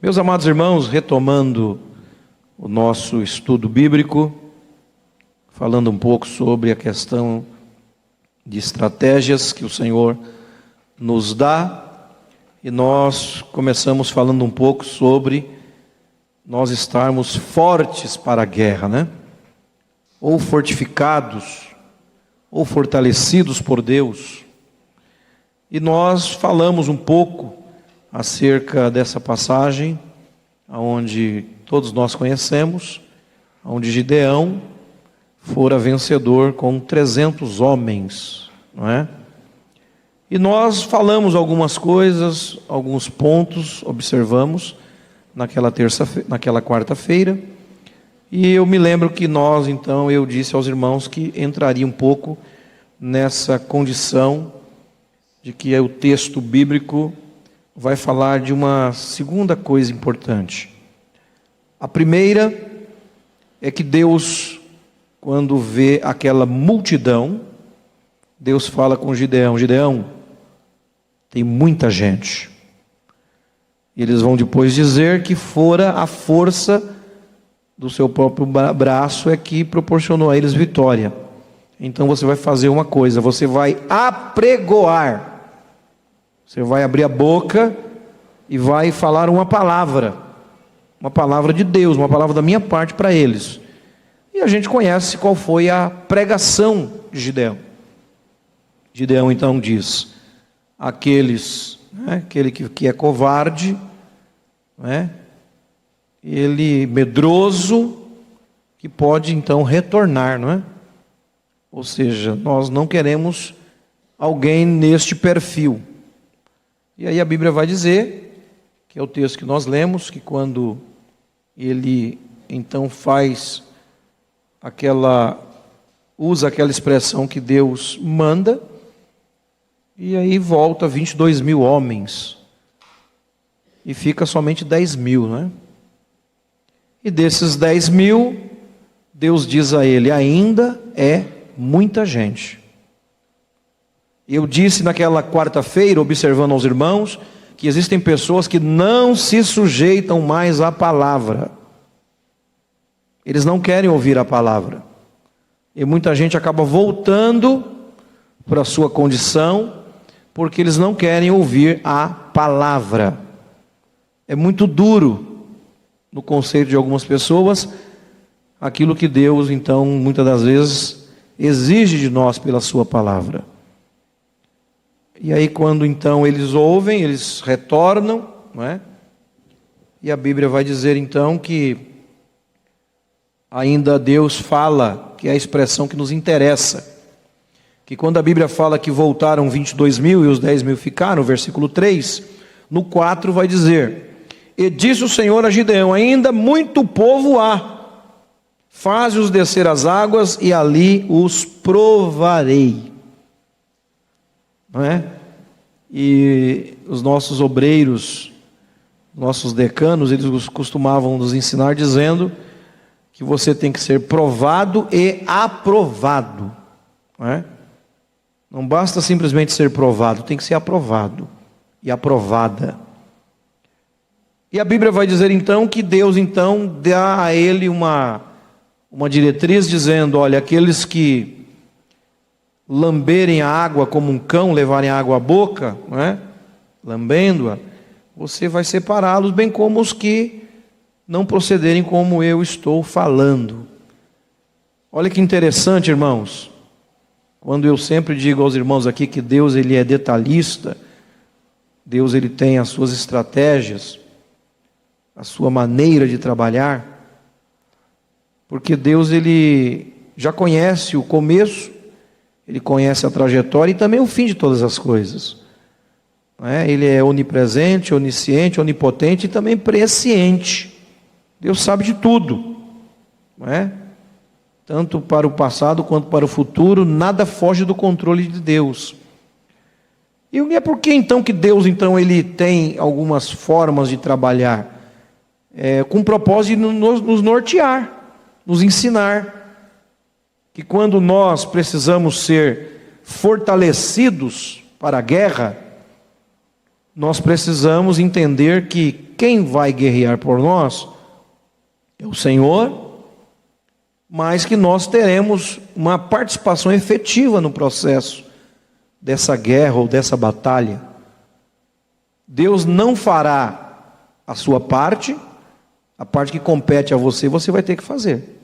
Meus amados irmãos, retomando o nosso estudo bíblico, falando um pouco sobre a questão de estratégias que o Senhor nos dá, e nós começamos falando um pouco sobre nós estarmos fortes para a guerra, né? Ou fortificados, ou fortalecidos por Deus. E nós falamos um pouco acerca dessa passagem, onde todos nós conhecemos, onde Gideão fora vencedor com 300 homens, não é? E nós falamos algumas coisas, alguns pontos, observamos naquela terça, naquela quarta-feira. E eu me lembro que nós, então, eu disse aos irmãos que entraria um pouco nessa condição de que o texto bíblico vai falar de uma segunda coisa importante. A primeira é que Deus, quando vê aquela multidão, Deus fala com Gideão: Gideão, tem muita gente. E eles vão depois dizer que fora a força do seu próprio braço é que proporcionou a eles vitória. Então você vai fazer uma coisa, você vai apregoar você vai abrir a boca e vai falar uma palavra, uma palavra de Deus, uma palavra da minha parte para eles. E a gente conhece qual foi a pregação de Gideão. Gideão então diz: aqueles, né, aquele que, que é covarde, né, ele medroso, que pode então retornar, não é? Ou seja, nós não queremos alguém neste perfil. E aí a Bíblia vai dizer, que é o texto que nós lemos, que quando ele então faz aquela, usa aquela expressão que Deus manda, e aí volta 22 mil homens, e fica somente 10 mil, né? E desses 10 mil, Deus diz a ele: ainda é muita gente. Eu disse naquela quarta-feira, observando aos irmãos, que existem pessoas que não se sujeitam mais à palavra. Eles não querem ouvir a palavra. E muita gente acaba voltando para a sua condição, porque eles não querem ouvir a palavra. É muito duro no conceito de algumas pessoas aquilo que Deus, então, muitas das vezes exige de nós pela sua palavra. E aí, quando então eles ouvem, eles retornam, não é? E a Bíblia vai dizer então que ainda Deus fala, que é a expressão que nos interessa, que quando a Bíblia fala que voltaram 22 mil e os 10 mil ficaram, versículo 3, no 4 vai dizer: E disse o Senhor a Gideão: Ainda muito povo há, faze-os descer as águas e ali os provarei não é? E os nossos obreiros, nossos decanos, eles costumavam nos ensinar dizendo que você tem que ser provado e aprovado, não é? Não basta simplesmente ser provado, tem que ser aprovado e aprovada. E a Bíblia vai dizer então que Deus então dá a ele uma uma diretriz dizendo, olha, aqueles que lamberem a água como um cão, levarem a água à boca, não é? lambendo-a, você vai separá-los, bem como os que não procederem como eu estou falando. Olha que interessante, irmãos. Quando eu sempre digo aos irmãos aqui que Deus ele é detalhista, Deus ele tem as suas estratégias, a sua maneira de trabalhar, porque Deus ele já conhece o começo ele conhece a trajetória e também o fim de todas as coisas. É? Ele é onipresente, onisciente, onipotente e também presciente. Deus sabe de tudo. É? Tanto para o passado quanto para o futuro, nada foge do controle de Deus. E é por que então que Deus então ele tem algumas formas de trabalhar é, com o propósito de nos nortear, nos ensinar que quando nós precisamos ser fortalecidos para a guerra, nós precisamos entender que quem vai guerrear por nós é o Senhor, mas que nós teremos uma participação efetiva no processo dessa guerra ou dessa batalha. Deus não fará a sua parte, a parte que compete a você, você vai ter que fazer.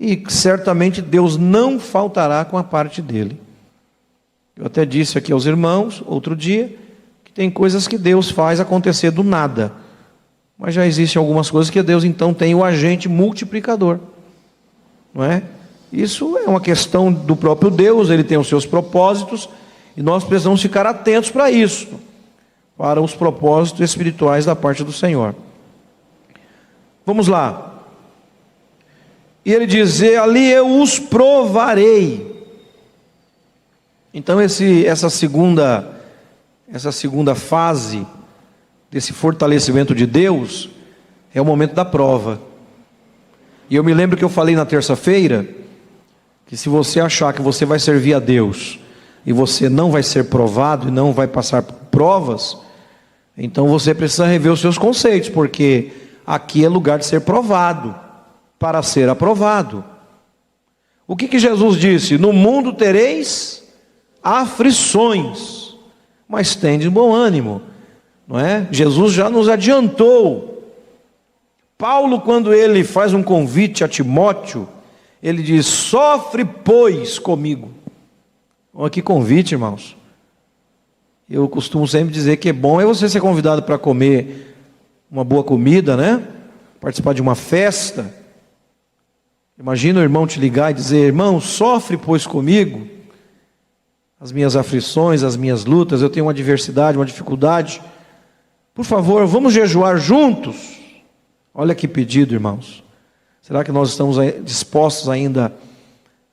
E certamente Deus não faltará com a parte dele. Eu até disse aqui aos irmãos, outro dia, que tem coisas que Deus faz acontecer do nada. Mas já existem algumas coisas que Deus então tem o agente multiplicador. Não é? Isso é uma questão do próprio Deus, ele tem os seus propósitos e nós precisamos ficar atentos para isso, para os propósitos espirituais da parte do Senhor. Vamos lá. E ele diz: Ali eu os provarei. Então esse, essa segunda essa segunda fase desse fortalecimento de Deus é o momento da prova. E eu me lembro que eu falei na terça-feira que se você achar que você vai servir a Deus e você não vai ser provado e não vai passar provas, então você precisa rever os seus conceitos, porque aqui é lugar de ser provado para ser aprovado. O que, que Jesus disse? No mundo tereis aflições, mas tende bom ânimo, não é? Jesus já nos adiantou Paulo, quando ele faz um convite a Timóteo, ele diz: Sofre, pois, comigo. Olha que convite, irmãos. Eu costumo sempre dizer que é bom é você ser convidado para comer uma boa comida, né? Participar de uma festa. Imagina o irmão te ligar e dizer: Irmão, sofre, pois, comigo. As minhas aflições, as minhas lutas, eu tenho uma adversidade, uma dificuldade. Por favor, vamos jejuar juntos. Olha que pedido, irmãos. Será que nós estamos dispostos ainda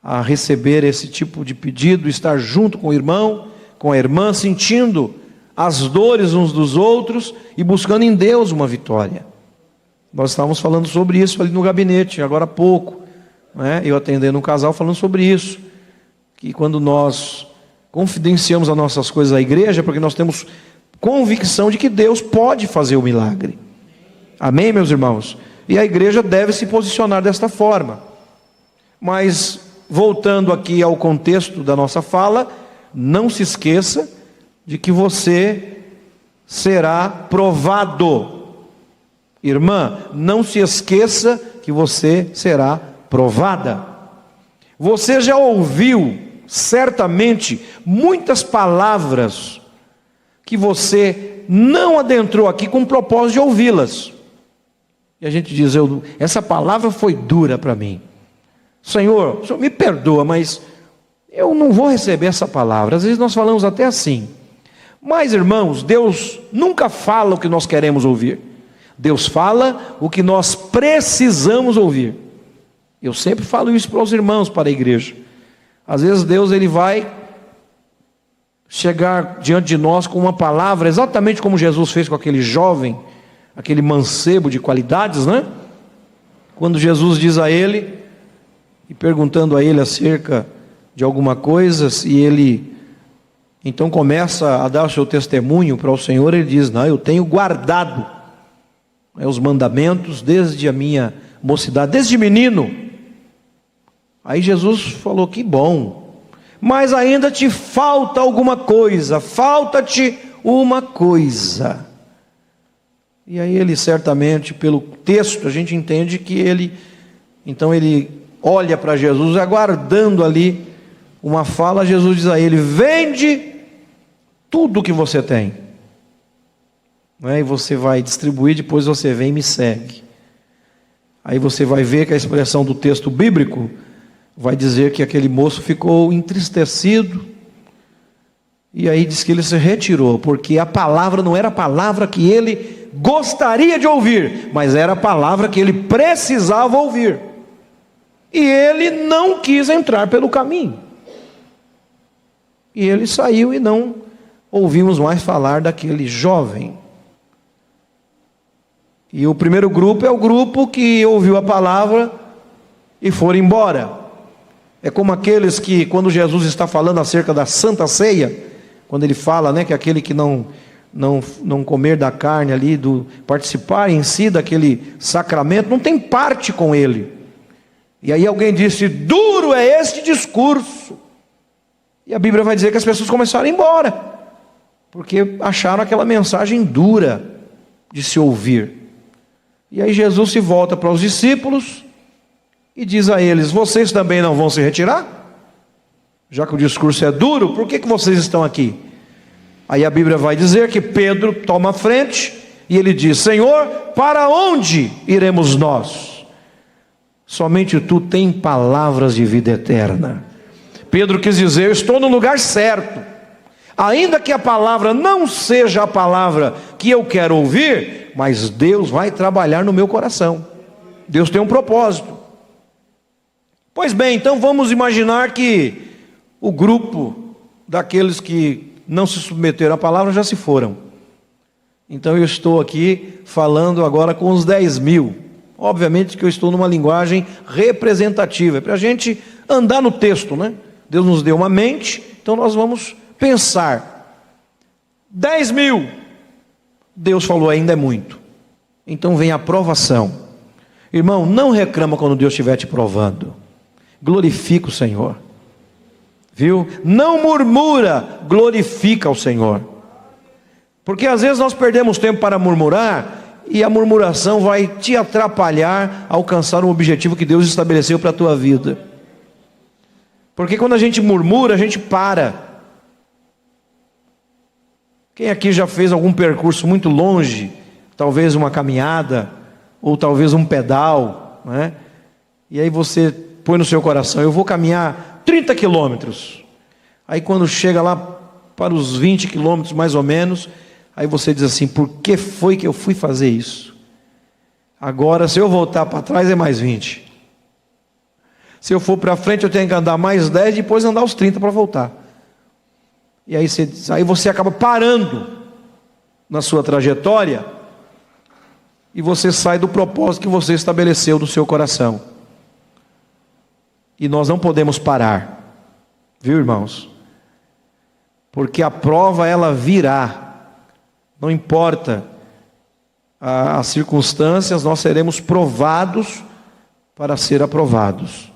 a receber esse tipo de pedido, estar junto com o irmão, com a irmã, sentindo as dores uns dos outros e buscando em Deus uma vitória? Nós estávamos falando sobre isso ali no gabinete, agora há pouco. Né? Eu atendendo um casal falando sobre isso. Que quando nós confidenciamos as nossas coisas à igreja, é porque nós temos convicção de que Deus pode fazer o milagre. Amém, meus irmãos? E a igreja deve se posicionar desta forma. Mas, voltando aqui ao contexto da nossa fala, não se esqueça de que você será provado. Irmã, não se esqueça que você será provada. Você já ouviu, certamente, muitas palavras que você não adentrou aqui com o propósito de ouvi-las. E a gente diz: eu, essa palavra foi dura para mim. Senhor, Senhor, me perdoa, mas eu não vou receber essa palavra. Às vezes nós falamos até assim. Mas, irmãos, Deus nunca fala o que nós queremos ouvir. Deus fala o que nós precisamos ouvir. Eu sempre falo isso para os irmãos, para a igreja. Às vezes Deus ele vai chegar diante de nós com uma palavra, exatamente como Jesus fez com aquele jovem aquele mancebo de qualidades, né? Quando Jesus diz a ele, e perguntando a ele acerca de alguma coisa, e ele então começa a dar o seu testemunho para o Senhor, ele diz: Não, eu tenho guardado né, os mandamentos desde a minha mocidade, desde menino. Aí Jesus falou: Que bom, mas ainda te falta alguma coisa, falta-te uma coisa. E aí ele certamente, pelo texto, a gente entende que ele, então ele olha para Jesus, aguardando ali uma fala, Jesus diz a ele: vende tudo que você tem. É? E você vai distribuir, depois você vem e me segue. Aí você vai ver que a expressão do texto bíblico vai dizer que aquele moço ficou entristecido, e aí diz que ele se retirou, porque a palavra não era a palavra que ele gostaria de ouvir, mas era a palavra que ele precisava ouvir. E ele não quis entrar pelo caminho. E ele saiu e não ouvimos mais falar daquele jovem. E o primeiro grupo é o grupo que ouviu a palavra e foram embora. É como aqueles que, quando Jesus está falando acerca da Santa Ceia, quando ele fala né, que aquele que não não, não comer da carne ali, do participar em si daquele sacramento, não tem parte com ele. E aí alguém disse: duro é este discurso. E a Bíblia vai dizer que as pessoas começaram a ir embora, porque acharam aquela mensagem dura de se ouvir. E aí Jesus se volta para os discípulos e diz a eles: Vocês também não vão se retirar? Já que o discurso é duro, por que, que vocês estão aqui? Aí a Bíblia vai dizer que Pedro toma a frente e ele diz: Senhor, para onde iremos nós? Somente tu tem palavras de vida eterna. Pedro quis dizer: Eu estou no lugar certo. Ainda que a palavra não seja a palavra que eu quero ouvir, mas Deus vai trabalhar no meu coração. Deus tem um propósito. Pois bem, então vamos imaginar que o grupo daqueles que não se submeteram à palavra já se foram. Então eu estou aqui falando agora com os 10 mil. Obviamente que eu estou numa linguagem representativa, é para a gente andar no texto, né? Deus nos deu uma mente, então nós vamos pensar. 10 mil, Deus falou ainda é muito. Então vem a provação. Irmão, não reclama quando Deus estiver te provando. Glorifica o Senhor. Viu? Não murmura, glorifica o Senhor. Porque às vezes nós perdemos tempo para murmurar e a murmuração vai te atrapalhar a alcançar um objetivo que Deus estabeleceu para a tua vida. Porque quando a gente murmura, a gente para. Quem aqui já fez algum percurso muito longe, talvez uma caminhada, ou talvez um pedal, né? e aí você põe no seu coração: eu vou caminhar 30 quilômetros. Aí quando chega lá para os 20 quilômetros mais ou menos, aí você diz assim: por que foi que eu fui fazer isso? Agora, se eu voltar para trás, é mais 20. Se eu for para frente, eu tenho que andar mais 10 e depois andar os 30 para voltar. E aí você, aí você acaba parando na sua trajetória e você sai do propósito que você estabeleceu no seu coração. E nós não podemos parar. Viu, irmãos? Porque a prova ela virá. Não importa as circunstâncias, nós seremos provados para ser aprovados.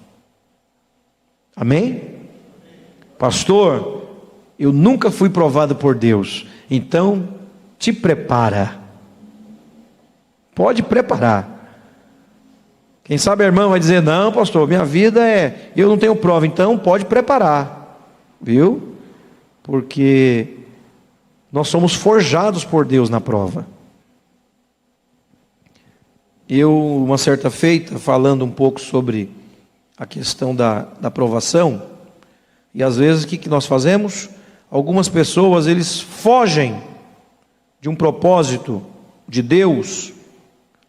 Amém? Pastor, eu nunca fui provado por Deus. Então, te prepara. Pode preparar. Quem sabe a irmã vai dizer: Não, pastor, minha vida é. Eu não tenho prova, então pode preparar, viu? Porque nós somos forjados por Deus na prova. Eu, uma certa feita, falando um pouco sobre a questão da, da aprovação, e às vezes o que, que nós fazemos? Algumas pessoas eles fogem de um propósito de Deus,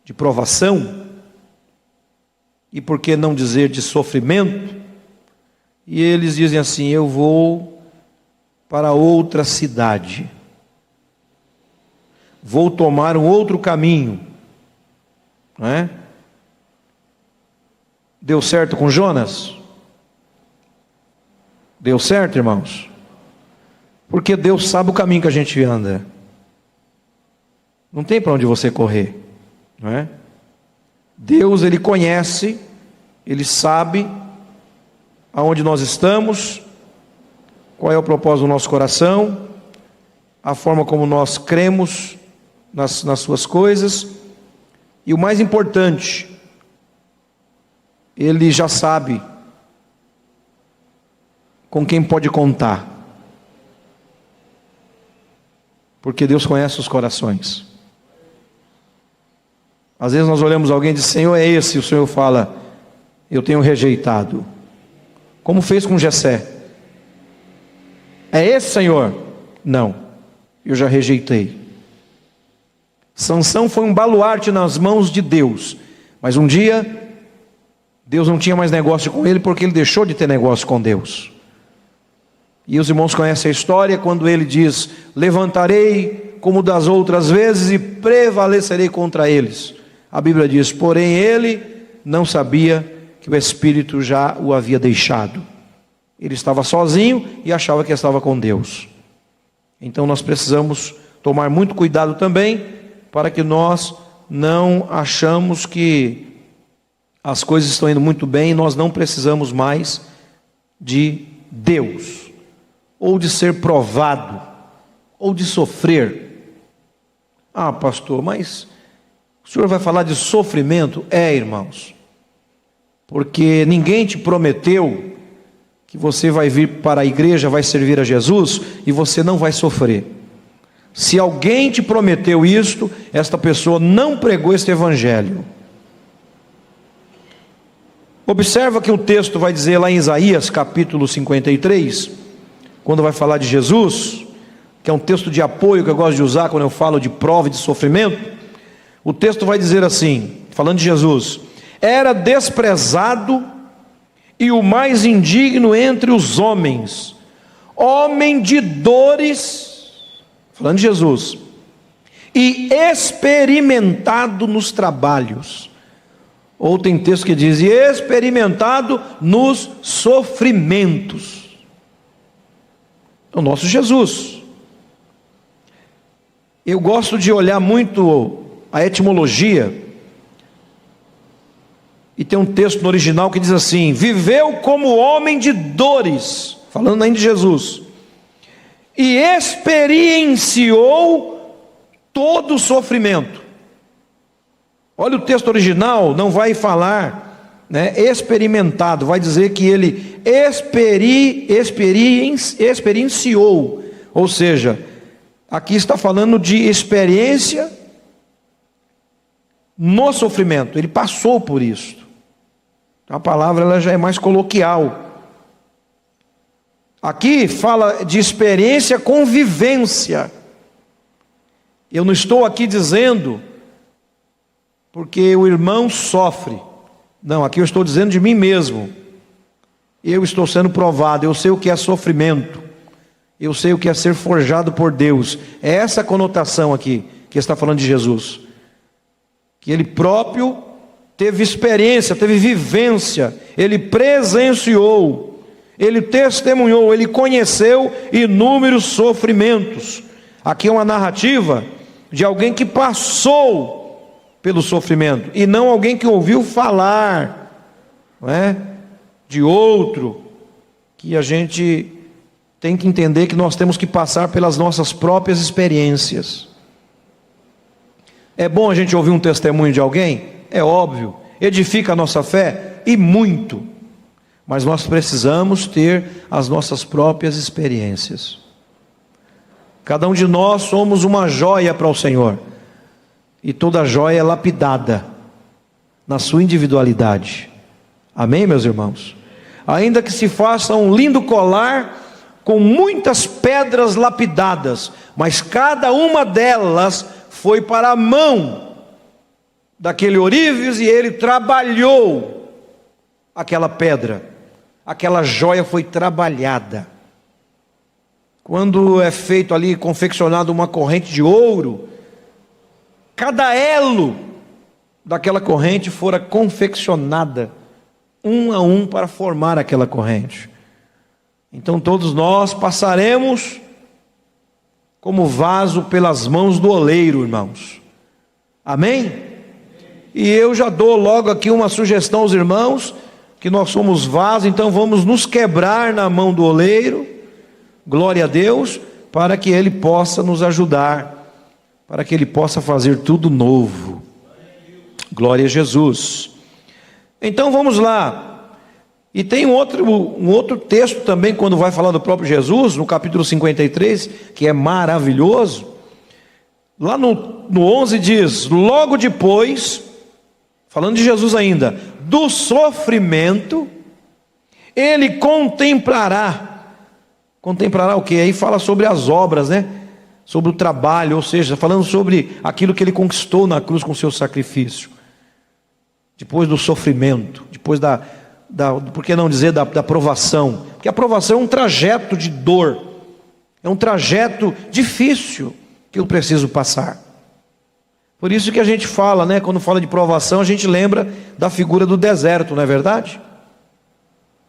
de provação, e por que não dizer de sofrimento, e eles dizem assim: Eu vou para outra cidade, vou tomar um outro caminho, não é? Deu certo com Jonas? Deu certo, irmãos? Porque Deus sabe o caminho que a gente anda. Não tem para onde você correr, não é? Deus, Ele conhece, Ele sabe aonde nós estamos, qual é o propósito do nosso coração, a forma como nós cremos nas, nas Suas coisas, e o mais importante, Ele já sabe com quem pode contar, porque Deus conhece os corações. Às vezes nós olhamos alguém e diz, Senhor, é esse, e o Senhor fala, eu tenho rejeitado. Como fez com Jessé. É esse, Senhor? Não, eu já rejeitei. Sansão foi um baluarte nas mãos de Deus, mas um dia Deus não tinha mais negócio com ele porque ele deixou de ter negócio com Deus. E os irmãos conhecem a história quando ele diz: Levantarei como das outras vezes e prevalecerei contra eles. A Bíblia diz: porém ele não sabia que o Espírito já o havia deixado. Ele estava sozinho e achava que estava com Deus. Então nós precisamos tomar muito cuidado também para que nós não achamos que as coisas estão indo muito bem e nós não precisamos mais de Deus, ou de ser provado, ou de sofrer. Ah, pastor, mas senhor vai falar de sofrimento? É, irmãos, porque ninguém te prometeu que você vai vir para a igreja, vai servir a Jesus e você não vai sofrer. Se alguém te prometeu isto, esta pessoa não pregou este evangelho. Observa que o texto vai dizer lá em Isaías, capítulo 53, quando vai falar de Jesus, que é um texto de apoio que eu gosto de usar quando eu falo de prova e de sofrimento. O texto vai dizer assim, falando de Jesus: Era desprezado e o mais indigno entre os homens, homem de dores, falando de Jesus, e experimentado nos trabalhos. Ou tem texto que diz, e experimentado nos sofrimentos. O nosso Jesus. Eu gosto de olhar muito a etimologia e tem um texto no original que diz assim: viveu como homem de dores, falando ainda de Jesus, e experienciou todo o sofrimento. Olha o texto original, não vai falar né, experimentado, vai dizer que ele experi, experienciou, ou seja, aqui está falando de experiência no sofrimento, ele passou por isso. A palavra ela já é mais coloquial. Aqui fala de experiência com vivência. Eu não estou aqui dizendo porque o irmão sofre. Não, aqui eu estou dizendo de mim mesmo. Eu estou sendo provado, eu sei o que é sofrimento. Eu sei o que é ser forjado por Deus. É essa conotação aqui que está falando de Jesus. Que ele próprio teve experiência, teve vivência, ele presenciou, ele testemunhou, ele conheceu inúmeros sofrimentos. Aqui é uma narrativa de alguém que passou pelo sofrimento e não alguém que ouviu falar, não é? De outro que a gente tem que entender que nós temos que passar pelas nossas próprias experiências. É bom a gente ouvir um testemunho de alguém? é óbvio, edifica a nossa fé e muito, mas nós precisamos ter as nossas próprias experiências. Cada um de nós somos uma joia para o Senhor, e toda joia é lapidada na sua individualidade. Amém, meus irmãos? Ainda que se faça um lindo colar com muitas pedras lapidadas, mas cada uma delas foi para a mão daquele ourives e ele trabalhou aquela pedra. Aquela joia foi trabalhada. Quando é feito ali, confeccionado uma corrente de ouro, cada elo daquela corrente fora confeccionada, um a um, para formar aquela corrente. Então todos nós passaremos como vaso pelas mãos do oleiro, irmãos. Amém? E eu já dou logo aqui uma sugestão aos irmãos, que nós somos vasos, então vamos nos quebrar na mão do oleiro, glória a Deus, para que ele possa nos ajudar, para que ele possa fazer tudo novo. Glória a Jesus. Então vamos lá. E tem um outro, um outro texto também, quando vai falar do próprio Jesus, no capítulo 53, que é maravilhoso. Lá no, no 11 diz: Logo depois falando de Jesus ainda, do sofrimento, ele contemplará. Contemplará o que? Aí fala sobre as obras, né? Sobre o trabalho, ou seja, falando sobre aquilo que ele conquistou na cruz com seu sacrifício. Depois do sofrimento, depois da, da por que não dizer da, da provação? Porque a provação é um trajeto de dor, é um trajeto difícil que eu preciso passar. Por isso que a gente fala, né, quando fala de provação, a gente lembra da figura do deserto, não é verdade?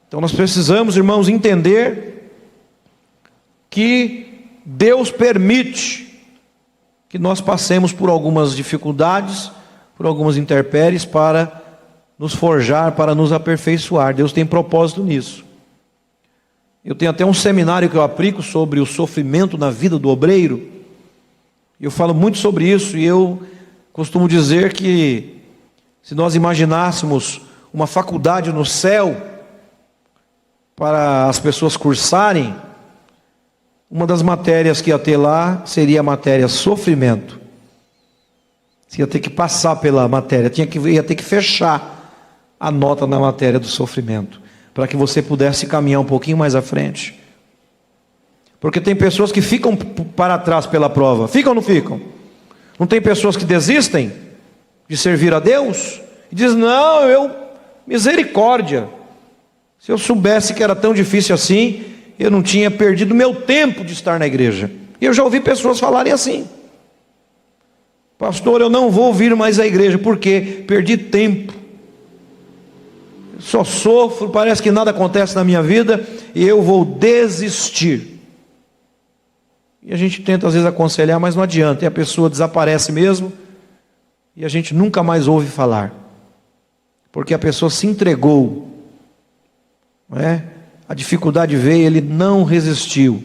Então nós precisamos, irmãos, entender que Deus permite que nós passemos por algumas dificuldades, por algumas intempéries para nos forjar, para nos aperfeiçoar. Deus tem propósito nisso. Eu tenho até um seminário que eu aplico sobre o sofrimento na vida do obreiro. Eu falo muito sobre isso e eu costumo dizer que se nós imaginássemos uma faculdade no céu para as pessoas cursarem, uma das matérias que ia ter lá seria a matéria sofrimento. Você ia ter que passar pela matéria, tinha que, ia ter que fechar a nota na matéria do sofrimento, para que você pudesse caminhar um pouquinho mais à frente. Porque tem pessoas que ficam para trás pela prova, ficam ou não ficam? Não tem pessoas que desistem de servir a Deus e dizem: Não, eu, misericórdia, se eu soubesse que era tão difícil assim, eu não tinha perdido meu tempo de estar na igreja. E eu já ouvi pessoas falarem assim: Pastor, eu não vou vir mais à igreja, porque perdi tempo. Só sofro, parece que nada acontece na minha vida e eu vou desistir. E a gente tenta às vezes aconselhar, mas não adianta, e a pessoa desaparece mesmo, e a gente nunca mais ouve falar, porque a pessoa se entregou, não é? A dificuldade veio, ele não resistiu,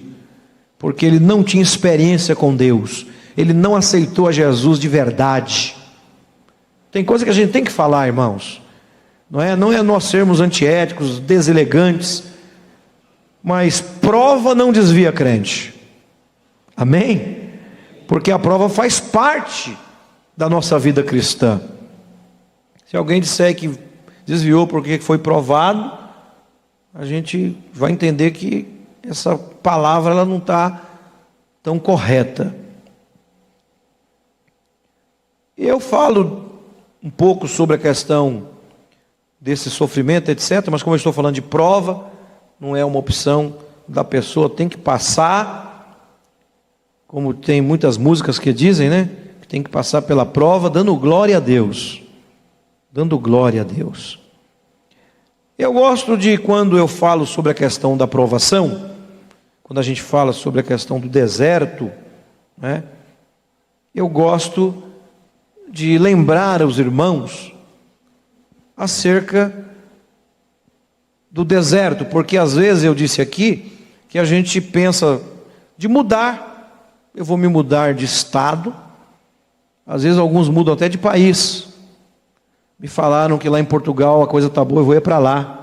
porque ele não tinha experiência com Deus, ele não aceitou a Jesus de verdade. Tem coisa que a gente tem que falar, irmãos. Não é, não é nós sermos antiéticos, deselegantes, mas prova não desvia crente. Amém? Porque a prova faz parte da nossa vida cristã. Se alguém disser que desviou porque foi provado, a gente vai entender que essa palavra ela não está tão correta. Eu falo um pouco sobre a questão desse sofrimento, etc., mas como eu estou falando de prova, não é uma opção da pessoa, tem que passar como tem muitas músicas que dizem, né? Que tem que passar pela prova dando glória a Deus. Dando glória a Deus. Eu gosto de quando eu falo sobre a questão da provação, quando a gente fala sobre a questão do deserto, né? Eu gosto de lembrar aos irmãos acerca do deserto, porque às vezes eu disse aqui que a gente pensa de mudar eu vou me mudar de estado. Às vezes alguns mudam até de país. Me falaram que lá em Portugal a coisa está boa, eu vou ir para lá.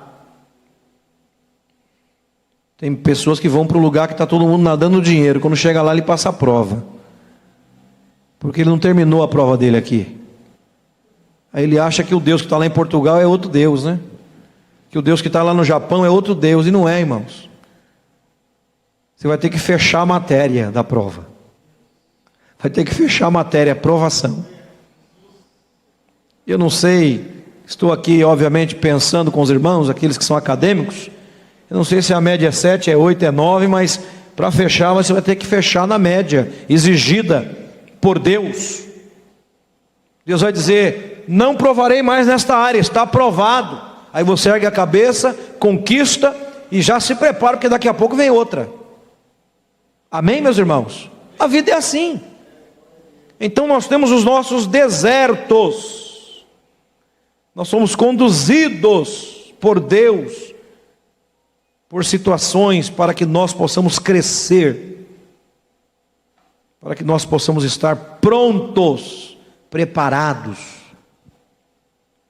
Tem pessoas que vão para o lugar que está todo mundo nadando dinheiro. Quando chega lá, ele passa a prova. Porque ele não terminou a prova dele aqui. Aí ele acha que o Deus que está lá em Portugal é outro Deus, né? Que o Deus que está lá no Japão é outro Deus. E não é, irmãos. Você vai ter que fechar a matéria da prova vai ter que fechar a matéria, aprovação. Eu não sei, estou aqui, obviamente, pensando com os irmãos, aqueles que são acadêmicos. Eu não sei se a média é 7, é 8, é 9, mas para fechar você vai ter que fechar na média exigida por Deus. Deus vai dizer: Não provarei mais nesta área, está aprovado. Aí você ergue a cabeça, conquista e já se prepara, porque daqui a pouco vem outra. Amém, meus irmãos? A vida é assim. Então nós temos os nossos desertos, nós somos conduzidos por Deus, por situações para que nós possamos crescer, para que nós possamos estar prontos, preparados.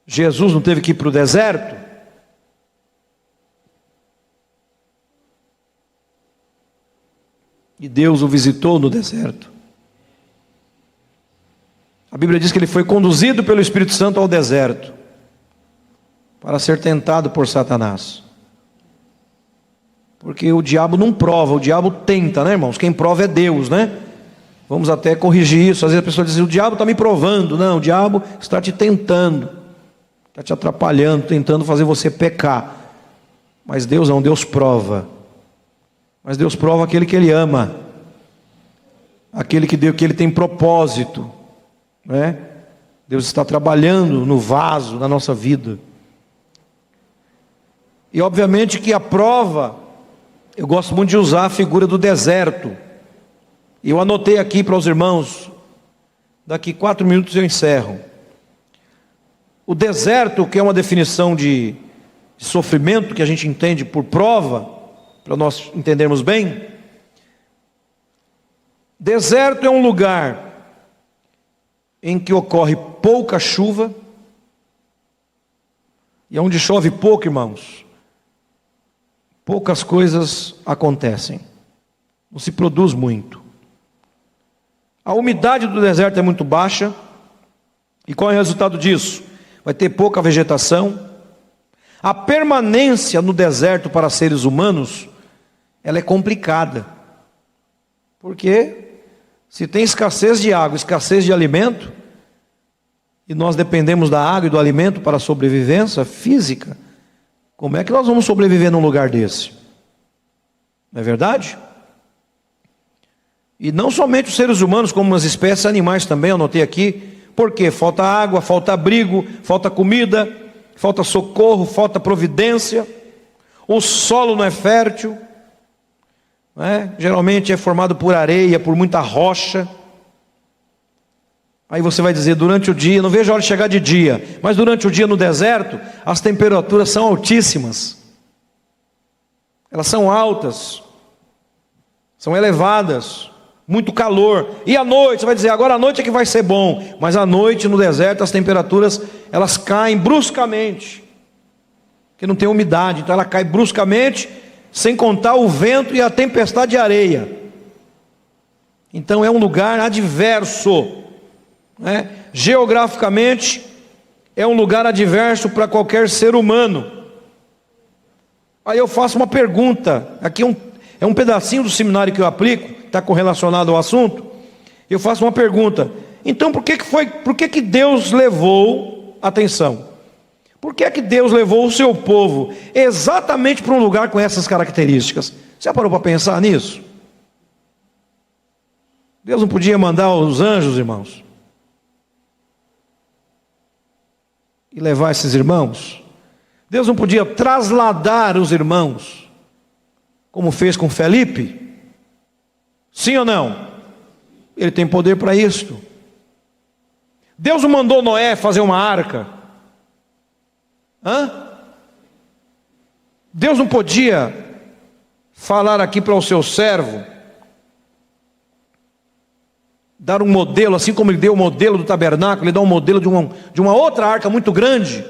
Jesus não teve que ir para o deserto? E Deus o visitou no deserto. A Bíblia diz que ele foi conduzido pelo Espírito Santo ao deserto para ser tentado por Satanás. Porque o diabo não prova, o diabo tenta, né, irmãos? Quem prova é Deus, né? Vamos até corrigir isso. Às vezes a pessoa diz: o diabo está me provando. Não, o diabo está te tentando, está te atrapalhando, tentando fazer você pecar. Mas Deus não, Deus prova. Mas Deus prova aquele que Ele ama, aquele que, deu, que Ele tem propósito né? Deus está trabalhando no vaso da nossa vida. E obviamente que a prova, eu gosto muito de usar a figura do deserto. Eu anotei aqui para os irmãos Daqui quatro minutos eu encerro. O deserto, que é uma definição de, de sofrimento que a gente entende por prova, para nós entendermos bem. Deserto é um lugar em que ocorre pouca chuva, e onde chove pouco, irmãos, poucas coisas acontecem, não se produz muito. A umidade do deserto é muito baixa, e qual é o resultado disso? Vai ter pouca vegetação. A permanência no deserto para seres humanos, ela é complicada. Porque se tem escassez de água, escassez de alimento, e nós dependemos da água e do alimento para a sobrevivência física, como é que nós vamos sobreviver num lugar desse? Não é verdade? E não somente os seres humanos, como as espécies animais também, eu anotei aqui, porque falta água, falta abrigo, falta comida, falta socorro, falta providência, o solo não é fértil, não é? geralmente é formado por areia, por muita rocha. Aí você vai dizer, durante o dia, não vejo a hora de chegar de dia, mas durante o dia no deserto, as temperaturas são altíssimas, elas são altas, são elevadas, muito calor, e à noite, você vai dizer, agora a noite é que vai ser bom, mas à noite no deserto as temperaturas, elas caem bruscamente, porque não tem umidade, então ela cai bruscamente, sem contar o vento e a tempestade de areia, então é um lugar adverso, né? geograficamente, é um lugar adverso para qualquer ser humano. Aí eu faço uma pergunta, aqui é um, é um pedacinho do seminário que eu aplico, está correlacionado ao assunto. Eu faço uma pergunta. Então por que, que foi, por que, que Deus levou, atenção, por que, que Deus levou o seu povo exatamente para um lugar com essas características? Você parou para pensar nisso? Deus não podia mandar os anjos, irmãos? e levar esses irmãos? Deus não podia trasladar os irmãos, como fez com Felipe? Sim ou não? Ele tem poder para isto. Deus mandou Noé fazer uma arca? Hã? Deus não podia falar aqui para o seu servo, dar um modelo, assim como ele deu o modelo do tabernáculo, ele dá um modelo de uma, de uma outra arca muito grande,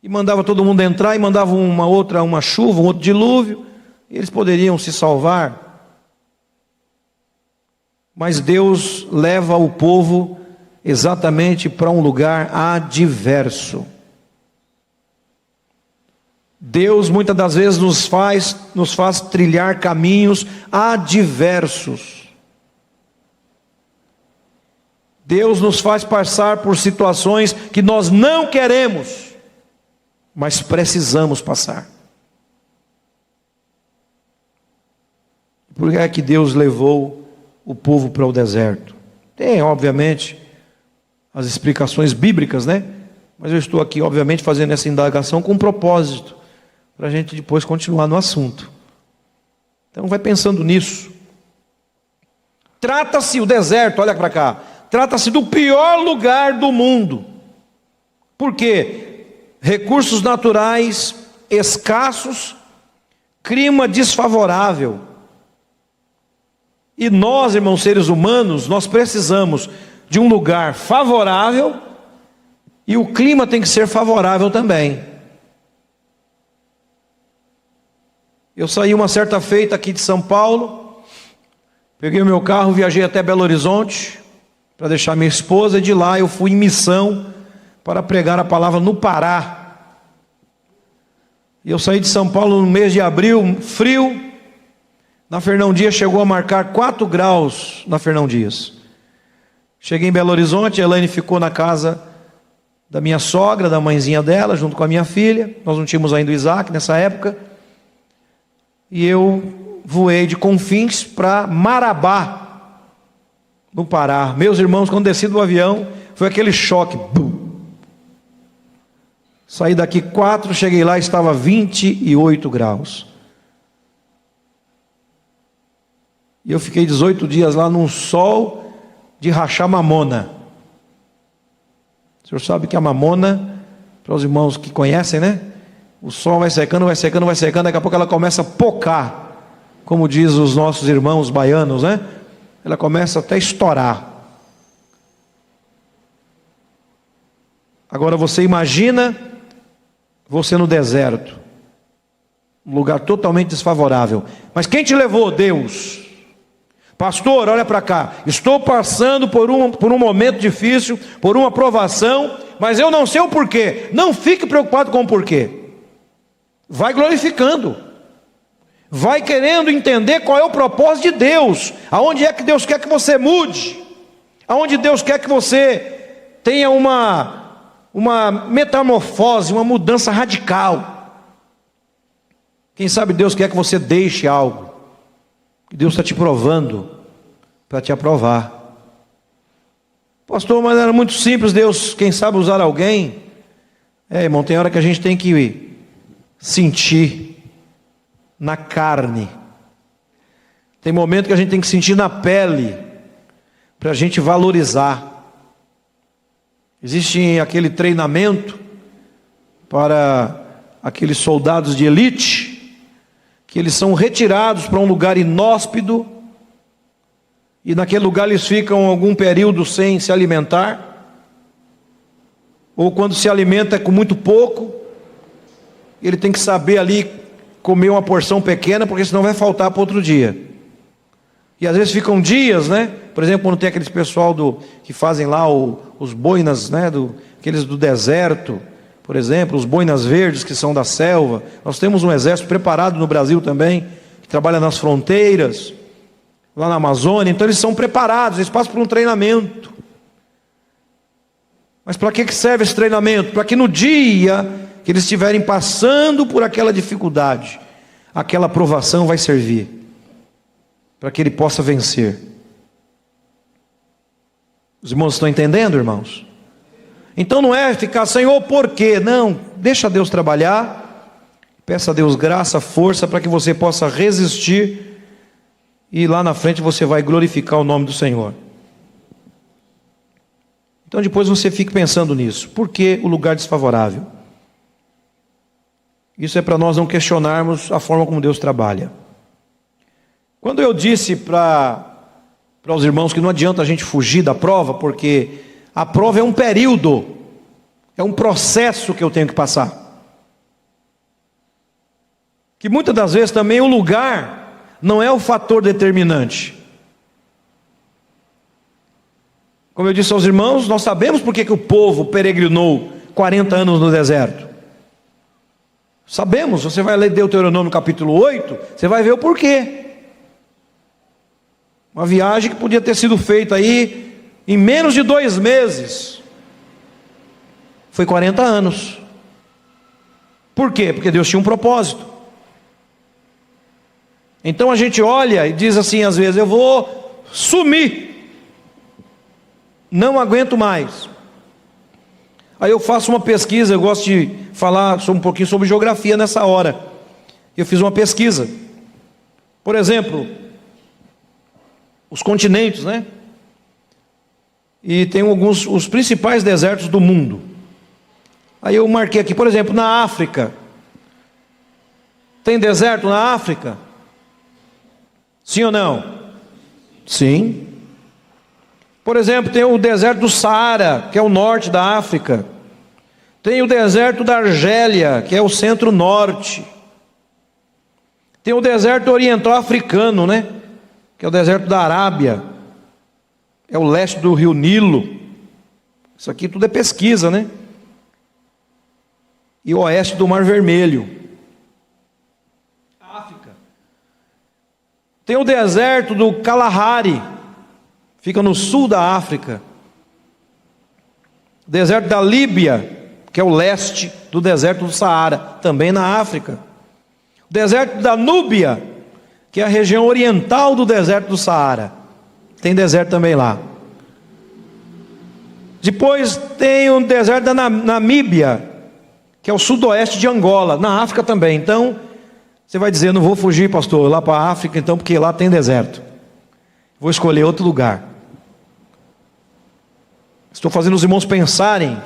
e mandava todo mundo entrar, e mandava uma outra, uma chuva, um outro dilúvio, eles poderiam se salvar. Mas Deus leva o povo exatamente para um lugar adverso. Deus muitas das vezes nos faz, nos faz trilhar caminhos adversos. Deus nos faz passar por situações que nós não queremos, mas precisamos passar. Por que é que Deus levou o povo para o deserto? Tem, obviamente, as explicações bíblicas, né? Mas eu estou aqui, obviamente, fazendo essa indagação com um propósito, para a gente depois continuar no assunto. Então, vai pensando nisso. Trata-se o deserto, olha para cá, Trata-se do pior lugar do mundo. Por quê? Recursos naturais escassos, clima desfavorável. E nós, irmãos seres humanos, nós precisamos de um lugar favorável e o clima tem que ser favorável também. Eu saí uma certa feita aqui de São Paulo, peguei o meu carro, viajei até Belo Horizonte, para deixar minha esposa, e de lá eu fui em missão para pregar a palavra no Pará. E eu saí de São Paulo no mês de abril, frio. Na Fernão Dias chegou a marcar 4 graus na Fernão Dias. Cheguei em Belo Horizonte, a Elaine ficou na casa da minha sogra, da mãezinha dela, junto com a minha filha. Nós não tínhamos ainda o Isaac nessa época. E eu voei de Confins para Marabá, no Pará. Meus irmãos, quando desci do avião, foi aquele choque. Bum. Saí daqui quatro, cheguei lá, estava 28 graus. E eu fiquei 18 dias lá num sol de rachar mamona. O senhor sabe que a mamona, para os irmãos que conhecem, né? O sol vai secando, vai secando, vai secando, daqui a pouco ela começa a pocar, como diz os nossos irmãos baianos, né? Ela começa até a estourar. Agora você imagina você no deserto, um lugar totalmente desfavorável. Mas quem te levou? Deus. Pastor, olha para cá. Estou passando por um, por um momento difícil, por uma provação, mas eu não sei o porquê. Não fique preocupado com o porquê. Vai glorificando. Vai querendo entender qual é o propósito de Deus. Aonde é que Deus quer que você mude? Aonde Deus quer que você tenha uma uma metamorfose, uma mudança radical. Quem sabe Deus quer que você deixe algo. Deus está te provando para te aprovar. Pastor, mas era muito simples, Deus, quem sabe usar alguém. É, irmão, tem hora que a gente tem que sentir na carne. Tem momento que a gente tem que sentir na pele para a gente valorizar. Existe aquele treinamento para aqueles soldados de elite, que eles são retirados para um lugar inóspito, e naquele lugar eles ficam algum período sem se alimentar, ou quando se alimenta é com muito pouco, ele tem que saber ali comer uma porção pequena, porque senão vai faltar para outro dia. E às vezes ficam dias, né? Por exemplo, quando tem aqueles pessoal do, que fazem lá o, os boinas, né? Do, aqueles do deserto, por exemplo, os boinas verdes que são da selva. Nós temos um exército preparado no Brasil também, que trabalha nas fronteiras, lá na Amazônia. Então eles são preparados, eles passam por um treinamento. Mas para que serve esse treinamento? Para que no dia que eles estiverem passando por aquela dificuldade, aquela provação vai servir para que ele possa vencer. Os irmãos estão entendendo, irmãos? Então não é ficar, Senhor, por quê? Não, deixa Deus trabalhar, peça a Deus graça, força para que você possa resistir e lá na frente você vai glorificar o nome do Senhor. Então depois você fique pensando nisso. Por que o lugar desfavorável? Isso é para nós não questionarmos a forma como Deus trabalha. Quando eu disse para os irmãos que não adianta a gente fugir da prova, porque a prova é um período, é um processo que eu tenho que passar. Que muitas das vezes também o lugar não é o fator determinante. Como eu disse aos irmãos, nós sabemos por que, que o povo peregrinou 40 anos no deserto. Sabemos, você vai ler Deuteronômio capítulo 8, você vai ver o porquê. Uma viagem que podia ter sido feita aí em menos de dois meses. Foi 40 anos. Por quê? Porque Deus tinha um propósito. Então a gente olha e diz assim às vezes: eu vou sumir, não aguento mais. Aí eu faço uma pesquisa, eu gosto de falar um pouquinho sobre geografia nessa hora. Eu fiz uma pesquisa. Por exemplo, os continentes, né? E tem alguns os principais desertos do mundo. Aí eu marquei aqui, por exemplo, na África. Tem deserto na África? Sim ou não? Sim. Por exemplo, tem o deserto do Saara, que é o norte da África. Tem o deserto da Argélia, que é o centro-norte. Tem o deserto oriental africano, né? que é o deserto da Arábia, é o leste do rio Nilo. Isso aqui tudo é pesquisa, né? E o oeste do Mar Vermelho. África. Tem o deserto do Kalahari, fica no sul da África. O deserto da Líbia, que é o leste do deserto do Saara, também na África. O deserto da Núbia, que é a região oriental do deserto do Saara. Tem deserto também lá. Depois tem o deserto da Namíbia, que é o sudoeste de Angola, na África também. Então, você vai dizer, não vou fugir, pastor, lá para a África, então, porque lá tem deserto. Vou escolher outro lugar. Estou fazendo os irmãos pensarem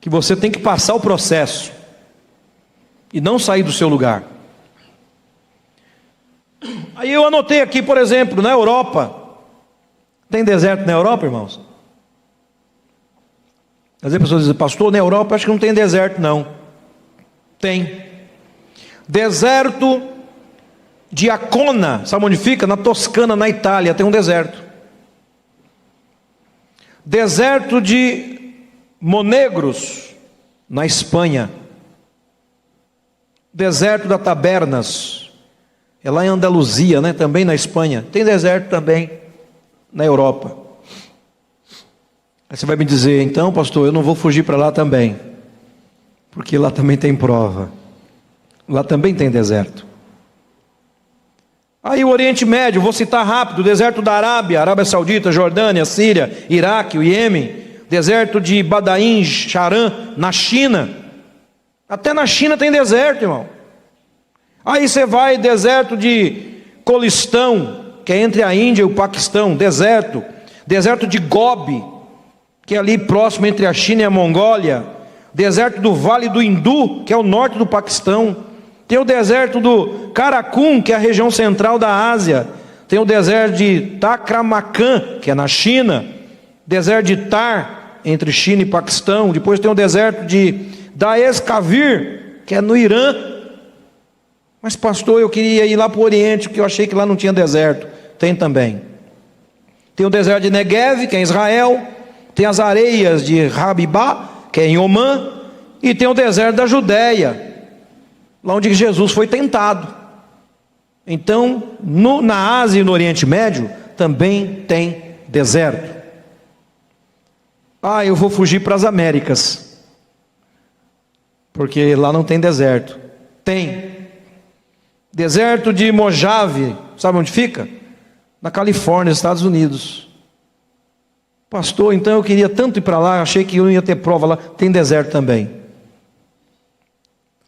que você tem que passar o processo e não sair do seu lugar. Aí eu anotei aqui, por exemplo, na Europa. Tem deserto na Europa, irmãos? Às vezes as pessoas dizem, pastor, na Europa acho que não tem deserto, não. Tem. Deserto de Acona, sabe onde fica? Na Toscana, na Itália, tem um deserto. Deserto de Monegros, na Espanha. Deserto da Tabernas, é lá em Andaluzia, né? também na Espanha. Tem deserto também na Europa. Aí você vai me dizer, então, pastor, eu não vou fugir para lá também, porque lá também tem prova, lá também tem deserto. Aí o Oriente Médio, vou citar rápido: deserto da Arábia, Arábia Saudita, Jordânia, Síria, Iraque, o Iêmen, deserto de Badaim, Charã, na China. Até na China tem deserto, irmão. Aí você vai, deserto de Colistão, que é entre a Índia e o Paquistão, deserto. Deserto de Gobi, que é ali próximo entre a China e a Mongólia. Deserto do Vale do Hindu, que é o norte do Paquistão tem o deserto do Karakum, que é a região central da Ásia. Tem o deserto de Takramakan, que é na China. Deserto de Tar, entre China e Paquistão. Depois tem o deserto de Daes Kavir, que é no Irã. Mas, pastor, eu queria ir lá para o Oriente, porque eu achei que lá não tinha deserto. Tem também. Tem o deserto de Negev, que é em Israel. Tem as areias de Rabibá, que é em Omã. E tem o deserto da Judéia, lá onde Jesus foi tentado. Então, no, na Ásia e no Oriente Médio também tem deserto. Ah, eu vou fugir para as Américas, porque lá não tem deserto. Tem. Deserto de Mojave, sabe onde fica? Na Califórnia, Estados Unidos. Pastor, então eu queria tanto ir para lá, achei que eu ia ter prova lá. Tem deserto também.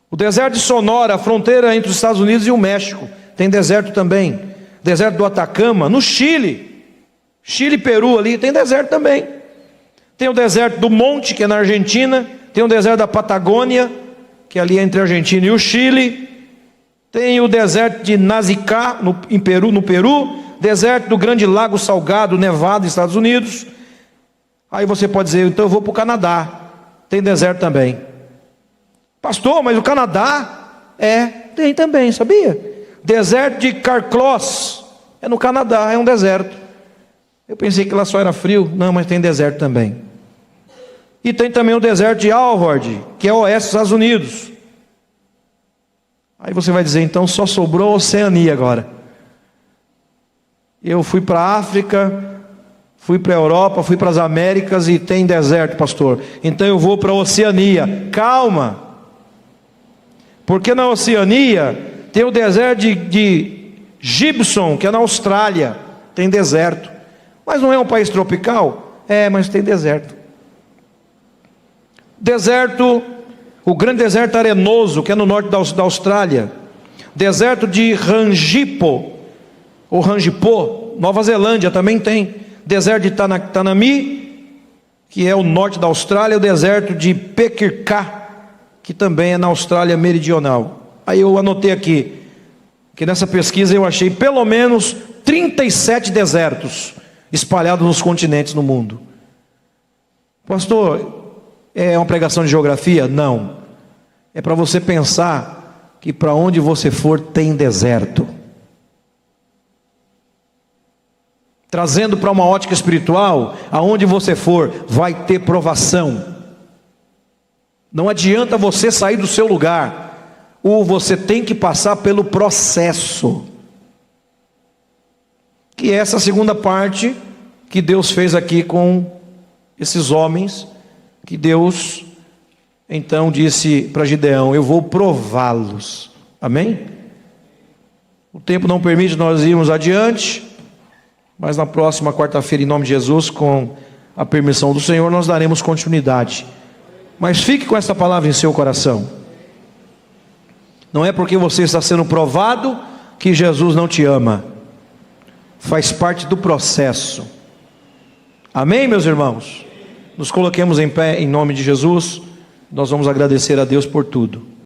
O deserto de Sonora, a fronteira entre os Estados Unidos e o México, tem deserto também. Deserto do Atacama, no Chile. Chile e Peru ali, tem deserto também. Tem o deserto do Monte, que é na Argentina. Tem o deserto da Patagônia, que é ali entre a Argentina e o Chile. Tem o deserto de Nazicá, no, em Peru, no Peru. Deserto do Grande Lago Salgado, Nevada, Estados Unidos. Aí você pode dizer, então eu vou para o Canadá. Tem deserto também. Pastor, mas o Canadá é, tem também, sabia? Deserto de Carcloss, é no Canadá, é um deserto. Eu pensei que lá só era frio, não, mas tem deserto também. E tem também o deserto de Alvord, que é oeste dos Estados Unidos. Aí você vai dizer, então só sobrou a Oceania agora. Eu fui para a África, fui para a Europa, fui para as Américas e tem deserto, pastor. Então eu vou para a Oceania. Calma. Porque na Oceania tem o deserto de, de Gibson, que é na Austrália, tem deserto. Mas não é um país tropical? É, mas tem deserto. Deserto, o grande deserto arenoso, que é no norte da Austrália. Deserto de Rangipo, ou Rangipo, Nova Zelândia também tem. Deserto de Tanami, que é o norte da Austrália. O deserto de Pekirká, que também é na Austrália Meridional. Aí eu anotei aqui, que nessa pesquisa eu achei pelo menos 37 desertos espalhados nos continentes no mundo. Pastor, é uma pregação de geografia? Não. É para você pensar que para onde você for tem deserto. Trazendo para uma ótica espiritual, aonde você for, vai ter provação. Não adianta você sair do seu lugar, ou você tem que passar pelo processo. Que é essa segunda parte que Deus fez aqui com esses homens, que Deus então disse para Gideão: Eu vou prová-los. Amém? O tempo não permite nós irmos adiante, mas na próxima quarta-feira, em nome de Jesus, com a permissão do Senhor, nós daremos continuidade. Mas fique com essa palavra em seu coração. Não é porque você está sendo provado que Jesus não te ama. Faz parte do processo. Amém, meus irmãos? Nos coloquemos em pé em nome de Jesus. Nós vamos agradecer a Deus por tudo.